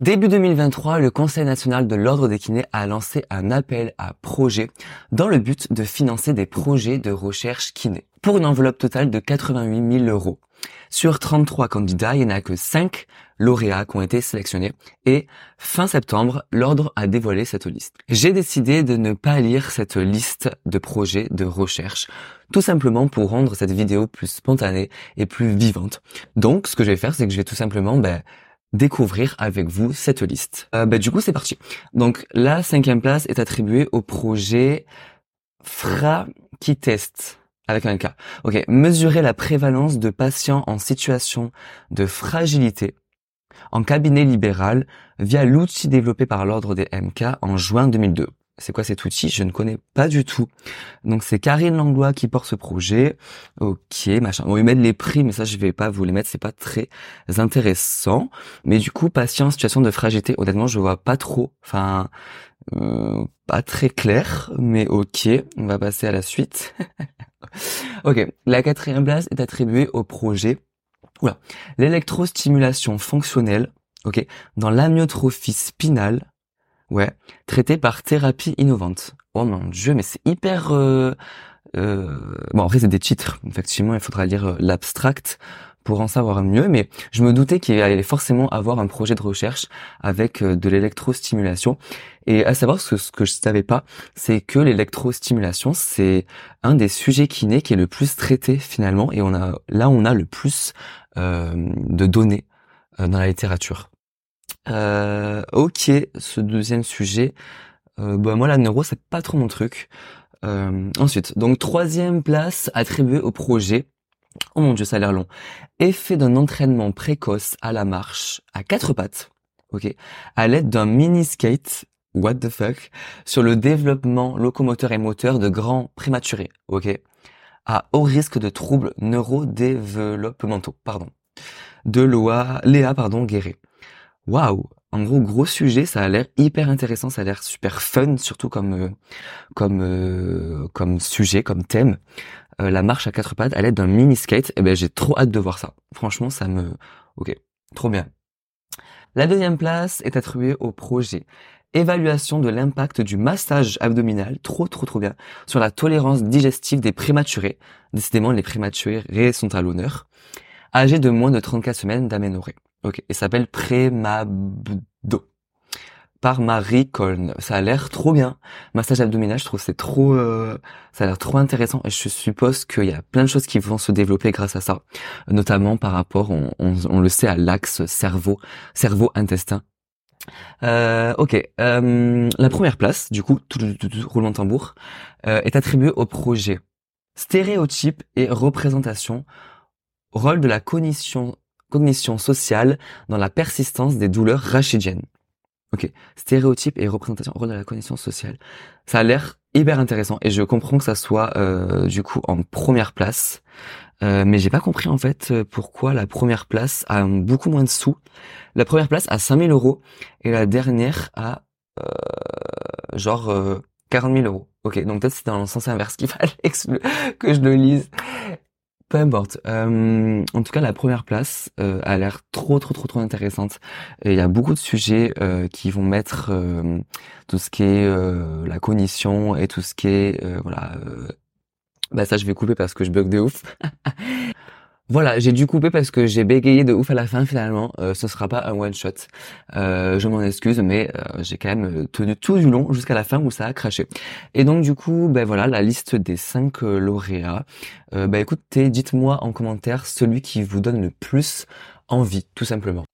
Début 2023, le Conseil national de l'ordre des kinés a lancé un appel à projets dans le but de financer des projets de recherche kiné pour une enveloppe totale de 88 000 euros. Sur 33 candidats, il n'y en a que 5 lauréats qui ont été sélectionnés et fin septembre, l'ordre a dévoilé cette liste. J'ai décidé de ne pas lire cette liste de projets de recherche, tout simplement pour rendre cette vidéo plus spontanée et plus vivante. Donc, ce que je vais faire, c'est que je vais tout simplement ben, découvrir avec vous cette liste. Euh, bah, du coup, c'est parti. Donc, la cinquième place est attribuée au projet FRA qui teste avec un cas. Ok, mesurer la prévalence de patients en situation de fragilité en cabinet libéral via l'outil développé par l'ordre des MK en juin 2002 c'est quoi cet outil? Je ne connais pas du tout. Donc c'est Karine Langlois qui porte ce projet. Ok, machin. On va mettre les prix, mais ça je vais pas vous les mettre, c'est pas très intéressant. Mais du coup, patient situation de fragilité, honnêtement, je vois pas trop. Enfin, euh, pas très clair, mais ok. On va passer à la suite. ok, la quatrième place est attribuée au projet. Oula, l'électrostimulation fonctionnelle. Ok, dans l'amyotrophie spinale Ouais, traité par thérapie innovante. Oh mon dieu, mais c'est hyper... Euh, euh... Bon, c'est des titres. Effectivement, il faudra lire euh, l'abstract pour en savoir mieux, mais je me doutais qu'il allait forcément avoir un projet de recherche avec euh, de l'électrostimulation. Et à savoir, ce, que je savais pas, c'est que l'électrostimulation, c'est un des sujets kinés qui est le plus traité finalement, et on a là on a le plus euh, de données dans la littérature. Euh, ok, ce deuxième sujet. Euh, bah moi la neuro c'est pas trop mon truc. Euh, ensuite, donc troisième place attribuée au projet. Oh mon dieu, ça a l'air long. Effet d'un entraînement précoce à la marche à quatre pattes. Ok, à l'aide d'un mini skate. What the fuck sur le développement locomoteur et moteur de grands prématurés. Ok, à haut risque de troubles neurodéveloppementaux. Pardon. De Léa pardon Guéret waouh, en gros gros sujet, ça a l'air hyper intéressant, ça a l'air super fun, surtout comme euh, comme euh, comme sujet, comme thème. Euh, la marche à quatre pattes à l'aide d'un mini skate, eh ben j'ai trop hâte de voir ça. Franchement, ça me, ok, trop bien. La deuxième place est attribuée au projet évaluation de l'impact du massage abdominal, trop trop trop bien, sur la tolérance digestive des prématurés. Décidément, les prématurés sont à l'honneur. Âgés de moins de 34 semaines d'aménorrhée. Ok, il s'appelle Prémabdo par Marie Colne. Ça a l'air trop bien. Massage abdominal, je trouve c'est trop, euh, ça a l'air trop intéressant et je suppose qu'il y a plein de choses qui vont se développer grâce à ça, notamment par rapport, on, le sait, à l'axe cerveau, cerveau-intestin. Euh, ok, euh, la première place, du coup, tout, tout, tout, roulement tambour, euh, est attribuée au projet stéréotype et représentation, rôle de la cognition cognition sociale dans la persistance des douleurs rachidiennes. Ok, stéréotype et représentation rôle de la cognition sociale. Ça a l'air hyper intéressant et je comprends que ça soit euh, du coup en première place. Euh, mais j'ai pas compris en fait pourquoi la première place a beaucoup moins de sous. La première place a 5000 euros et la dernière a euh, genre 40 000 euros. Ok, donc peut-être c'est dans le sens inverse qu'il fallait que je le lise. Peu importe. Euh, en tout cas, la première place euh, a l'air trop, trop, trop, trop intéressante. Il y a beaucoup de sujets euh, qui vont mettre tout ce qui est la cognition et tout ce qui est voilà. bah ça, je vais couper parce que je bug de ouf. Voilà, j'ai dû couper parce que j'ai bégayé de ouf à la fin finalement. Euh, ce sera pas un one shot. Euh, je m'en excuse, mais euh, j'ai quand même tenu tout du long jusqu'à la fin où ça a craché. Et donc du coup, ben voilà la liste des cinq euh, lauréats. ben écoutez, dites-moi en commentaire celui qui vous donne le plus envie, tout simplement.